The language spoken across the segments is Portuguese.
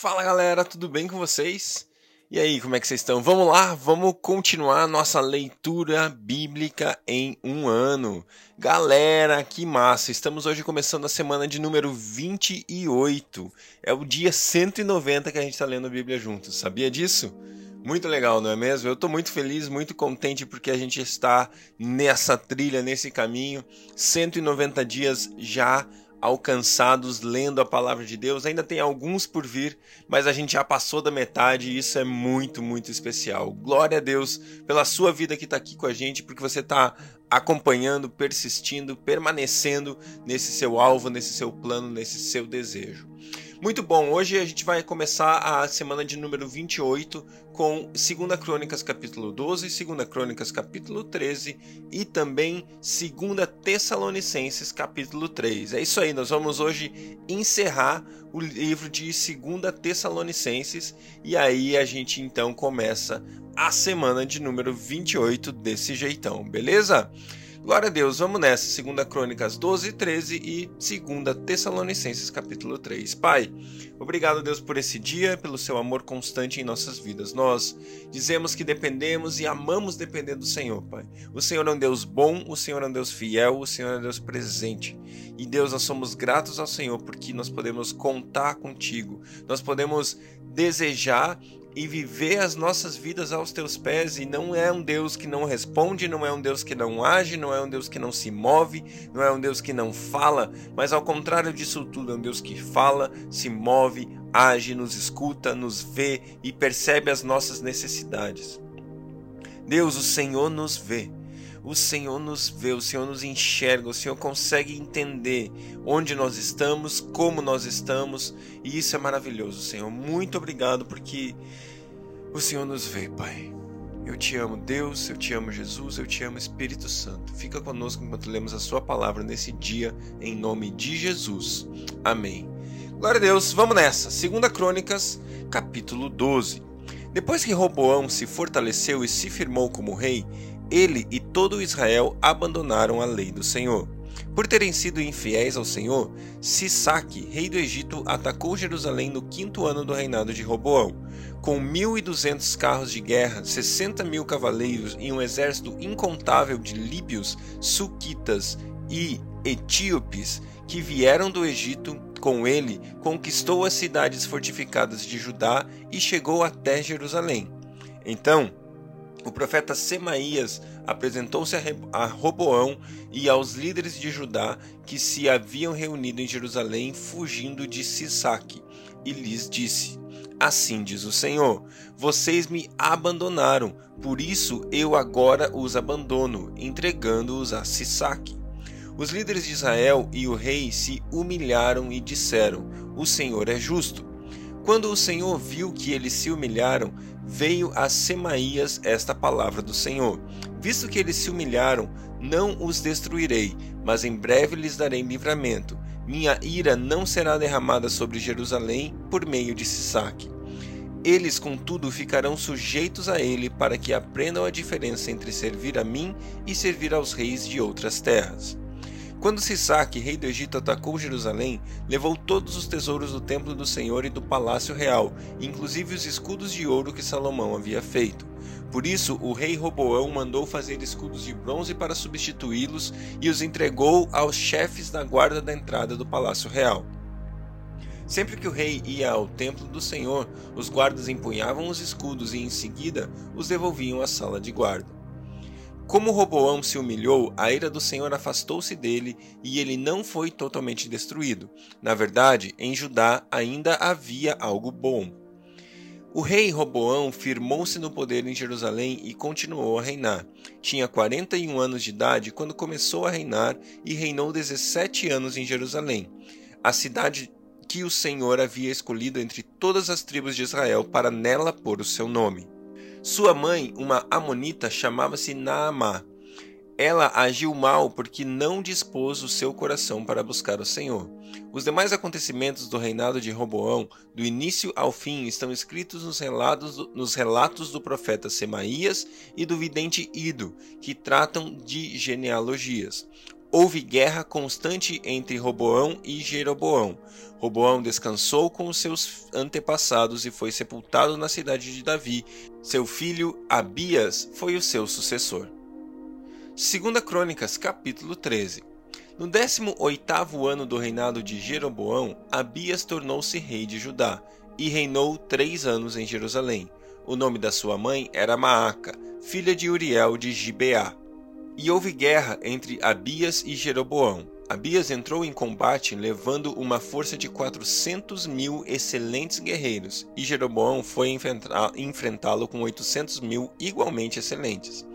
Fala galera, tudo bem com vocês? E aí, como é que vocês estão? Vamos lá, vamos continuar nossa leitura bíblica em um ano. Galera, que massa! Estamos hoje começando a semana de número 28. É o dia 190 que a gente está lendo a Bíblia juntos, sabia disso? Muito legal, não é mesmo? Eu estou muito feliz, muito contente porque a gente está nessa trilha, nesse caminho. 190 dias já alcançados lendo a palavra de Deus. Ainda tem alguns por vir, mas a gente já passou da metade e isso é muito, muito especial. Glória a Deus pela sua vida que está aqui com a gente, porque você está acompanhando, persistindo, permanecendo nesse seu alvo, nesse seu plano, nesse seu desejo. Muito bom, hoje a gente vai começar a semana de número 28 com 2 Crônicas capítulo 12, 2 Crônicas capítulo 13 e também 2 Tessalonicenses capítulo 3. É isso aí, nós vamos hoje encerrar o livro de 2 Tessalonicenses e aí a gente então começa a semana de número 28 desse jeitão, beleza? Glória a Deus, vamos nessa. 2 Crônicas 12, 13 e 2 Tessalonicenses capítulo 3. Pai, obrigado Deus por esse dia, pelo seu amor constante em nossas vidas. Nós dizemos que dependemos e amamos depender do Senhor, Pai. O Senhor é um Deus bom, o Senhor é um Deus fiel, o Senhor é um Deus presente. E Deus, nós somos gratos ao Senhor porque nós podemos contar contigo. Nós podemos desejar e viver as nossas vidas aos teus pés. E não é um Deus que não responde, não é um Deus que não age, não é um Deus que não se move, não é um Deus que não fala, mas ao contrário disso tudo, é um Deus que fala, se move, age, nos escuta, nos vê e percebe as nossas necessidades. Deus, o Senhor nos vê o Senhor nos vê, o Senhor nos enxerga, o Senhor consegue entender onde nós estamos, como nós estamos, e isso é maravilhoso, Senhor. Muito obrigado porque o Senhor nos vê, Pai. Eu te amo, Deus, eu te amo, Jesus, eu te amo, Espírito Santo. Fica conosco enquanto lemos a Sua palavra nesse dia, em nome de Jesus. Amém. Glória a Deus, vamos nessa. Segunda Crônicas, capítulo 12. Depois que Roboão se fortaleceu e se firmou como rei, ele e todo Israel abandonaram a lei do Senhor. Por terem sido infiéis ao Senhor, Sisaque, rei do Egito, atacou Jerusalém no quinto ano do reinado de Roboão. Com 1.200 carros de guerra, 60 mil cavaleiros e um exército incontável de líbios, suquitas e etíopes que vieram do Egito com ele, conquistou as cidades fortificadas de Judá e chegou até Jerusalém. Então, o profeta Semaías apresentou-se a Roboão e aos líderes de Judá que se haviam reunido em Jerusalém fugindo de Sisaque, e lhes disse: Assim diz o Senhor: Vocês me abandonaram, por isso eu agora os abandono, entregando-os a Sisaque. Os líderes de Israel e o rei se humilharam e disseram: O Senhor é justo. Quando o Senhor viu que eles se humilharam, veio a Semaías esta palavra do Senhor: Visto que eles se humilharam, não os destruirei, mas em breve lhes darei livramento. Minha ira não será derramada sobre Jerusalém por meio de Sisaque. Eles, contudo, ficarão sujeitos a ele para que aprendam a diferença entre servir a mim e servir aos reis de outras terras. Quando Sisaque, rei do Egito, atacou Jerusalém, levou todos os tesouros do templo do Senhor e do palácio real, inclusive os escudos de ouro que Salomão havia feito. Por isso, o rei Roboão mandou fazer escudos de bronze para substituí-los e os entregou aos chefes da guarda da entrada do palácio real. Sempre que o rei ia ao templo do Senhor, os guardas empunhavam os escudos e em seguida os devolviam à sala de guarda. Como Roboão se humilhou, a ira do Senhor afastou-se dele e ele não foi totalmente destruído. Na verdade, em Judá ainda havia algo bom. O rei Roboão firmou-se no poder em Jerusalém e continuou a reinar. Tinha 41 anos de idade quando começou a reinar e reinou 17 anos em Jerusalém, a cidade que o Senhor havia escolhido entre todas as tribos de Israel para nela pôr o seu nome. Sua mãe, uma amonita, chamava-se Naamá. Ela agiu mal porque não dispôs o seu coração para buscar o Senhor. Os demais acontecimentos do reinado de Roboão, do início ao fim, estão escritos nos relatos, do, nos relatos do profeta Semaías e do vidente Ido, que tratam de genealogias. houve guerra constante entre Roboão e Jeroboão. Roboão descansou com os seus antepassados e foi sepultado na cidade de Davi. Seu filho Abias foi o seu sucessor. 2 Crônicas, capítulo 13. No 18º ano do reinado de Jeroboão, Abias tornou-se rei de Judá e reinou três anos em Jerusalém. O nome da sua mãe era Maaca, filha de Uriel de Gibeá. E houve guerra entre Abias e Jeroboão. Abias entrou em combate levando uma força de 400 mil excelentes guerreiros, e Jeroboão foi enfrentá-lo com 800 mil igualmente excelentes.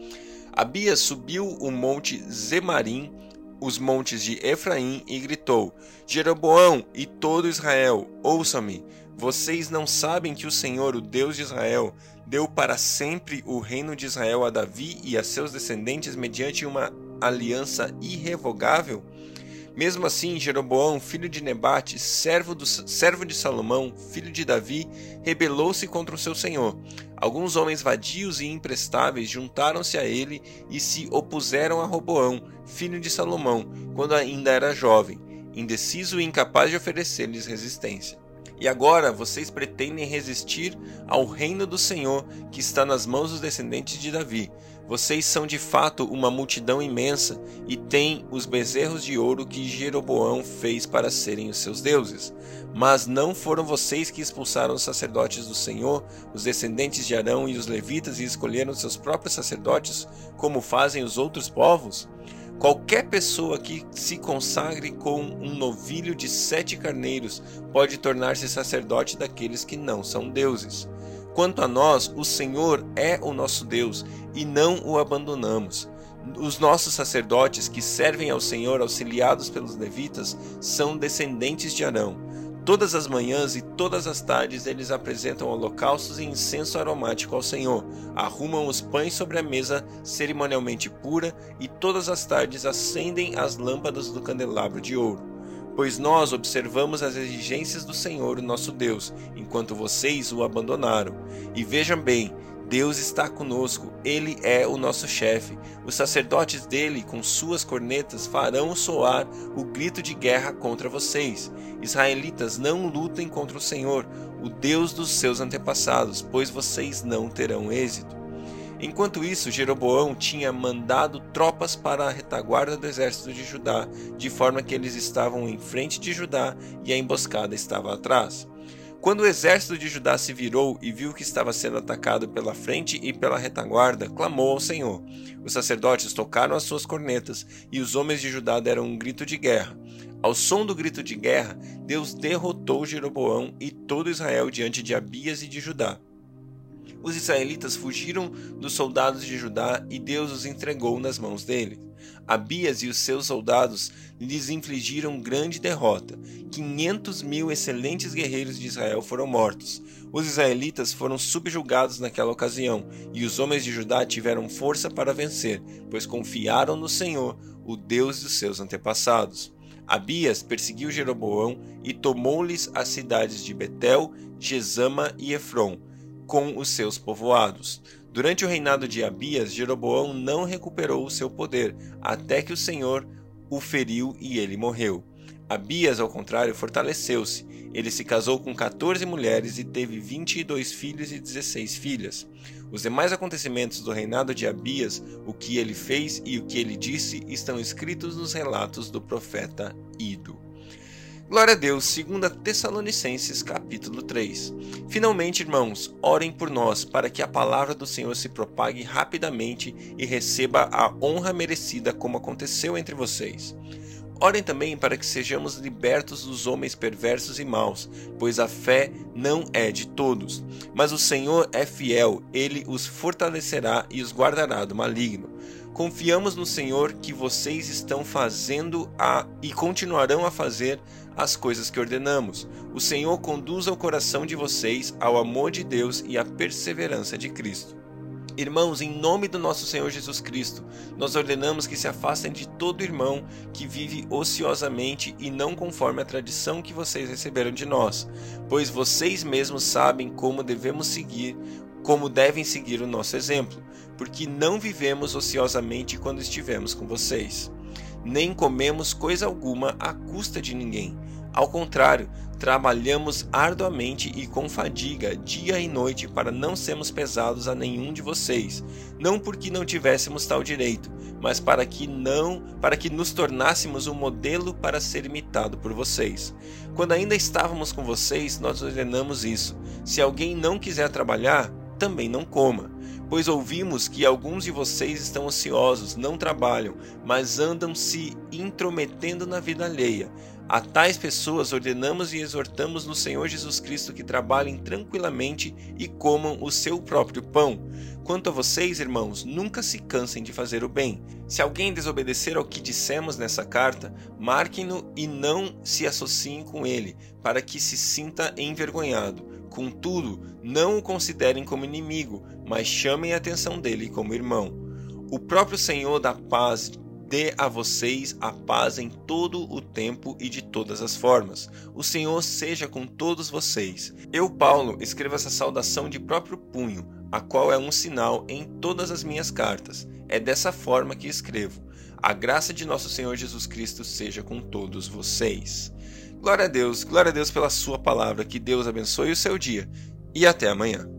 Abias subiu o monte Zemarim, os montes de Efraim, e gritou: Jeroboão e todo Israel, ouçam-me. Vocês não sabem que o Senhor, o Deus de Israel, deu para sempre o reino de Israel a Davi e a seus descendentes mediante uma aliança irrevogável? Mesmo assim, Jeroboão, filho de Nebate, servo, do, servo de Salomão, filho de Davi, rebelou-se contra o seu senhor. Alguns homens vadios e imprestáveis juntaram-se a ele e se opuseram a Roboão, filho de Salomão, quando ainda era jovem, indeciso e incapaz de oferecer-lhes resistência. E agora vocês pretendem resistir ao reino do Senhor que está nas mãos dos descendentes de Davi. Vocês são de fato uma multidão imensa e têm os bezerros de ouro que Jeroboão fez para serem os seus deuses. Mas não foram vocês que expulsaram os sacerdotes do Senhor, os descendentes de Arão e os levitas, e escolheram seus próprios sacerdotes, como fazem os outros povos? Qualquer pessoa que se consagre com um novilho de sete carneiros pode tornar-se sacerdote daqueles que não são deuses. Quanto a nós, o Senhor é o nosso Deus e não o abandonamos. Os nossos sacerdotes que servem ao Senhor, auxiliados pelos levitas, são descendentes de Arão. Todas as manhãs e todas as tardes eles apresentam holocaustos e incenso aromático ao Senhor, arrumam os pães sobre a mesa cerimonialmente pura e todas as tardes acendem as lâmpadas do candelabro de ouro. Pois nós observamos as exigências do Senhor, nosso Deus, enquanto vocês o abandonaram. E vejam bem, Deus está conosco, Ele é o nosso chefe. Os sacerdotes dele, com suas cornetas, farão soar o grito de guerra contra vocês. Israelitas, não lutem contra o Senhor, o Deus dos seus antepassados, pois vocês não terão êxito. Enquanto isso, Jeroboão tinha mandado tropas para a retaguarda do exército de Judá, de forma que eles estavam em frente de Judá e a emboscada estava atrás. Quando o exército de Judá se virou e viu que estava sendo atacado pela frente e pela retaguarda, clamou ao Senhor. Os sacerdotes tocaram as suas cornetas e os homens de Judá deram um grito de guerra. Ao som do grito de guerra, Deus derrotou Jeroboão e todo Israel diante de Abias e de Judá. Os israelitas fugiram dos soldados de Judá e Deus os entregou nas mãos deles. Abias e os seus soldados lhes infligiram grande derrota. 500 mil excelentes guerreiros de Israel foram mortos. Os israelitas foram subjugados naquela ocasião, e os homens de Judá tiveram força para vencer, pois confiaram no Senhor, o Deus dos seus antepassados. Abias perseguiu Jeroboão e tomou-lhes as cidades de Betel, Gesama e Efron, com os seus povoados. Durante o reinado de Abias, Jeroboão não recuperou o seu poder, até que o Senhor o feriu e ele morreu. Abias, ao contrário, fortaleceu-se. Ele se casou com 14 mulheres e teve 22 filhos e 16 filhas. Os demais acontecimentos do reinado de Abias, o que ele fez e o que ele disse, estão escritos nos relatos do profeta Ido. Glória a Deus, 2 Tessalonicenses capítulo 3. Finalmente, irmãos, orem por nós, para que a palavra do Senhor se propague rapidamente e receba a honra merecida como aconteceu entre vocês. Orem também para que sejamos libertos dos homens perversos e maus, pois a fé não é de todos. Mas o Senhor é fiel, ele os fortalecerá e os guardará do maligno. Confiamos no Senhor que vocês estão fazendo a e continuarão a fazer as coisas que ordenamos. O Senhor conduza o coração de vocês ao amor de Deus e à perseverança de Cristo. Irmãos, em nome do nosso Senhor Jesus Cristo, nós ordenamos que se afastem de todo irmão que vive ociosamente e não conforme a tradição que vocês receberam de nós, pois vocês mesmos sabem como devemos seguir, como devem seguir o nosso exemplo porque não vivemos ociosamente quando estivemos com vocês. nem comemos coisa alguma à custa de ninguém. Ao contrário, trabalhamos arduamente e com fadiga, dia e noite, para não sermos pesados a nenhum de vocês, não porque não tivéssemos tal direito, mas para que não, para que nos tornássemos um modelo para ser imitado por vocês. Quando ainda estávamos com vocês, nós ordenamos isso: se alguém não quiser trabalhar, também não coma. Pois ouvimos que alguns de vocês estão ociosos, não trabalham, mas andam se intrometendo na vida alheia. A tais pessoas ordenamos e exortamos no Senhor Jesus Cristo que trabalhem tranquilamente e comam o seu próprio pão. Quanto a vocês, irmãos, nunca se cansem de fazer o bem. Se alguém desobedecer ao que dissemos nessa carta, marquem-no e não se associem com ele, para que se sinta envergonhado. Contudo, não o considerem como inimigo, mas chamem a atenção dele como irmão. O próprio Senhor da paz dê a vocês a paz em todo o tempo e de todas as formas. O Senhor seja com todos vocês. Eu, Paulo, escrevo essa saudação de próprio punho, a qual é um sinal em todas as minhas cartas. É dessa forma que escrevo. A graça de nosso Senhor Jesus Cristo seja com todos vocês. Glória a Deus, glória a Deus pela Sua palavra. Que Deus abençoe o seu dia e até amanhã.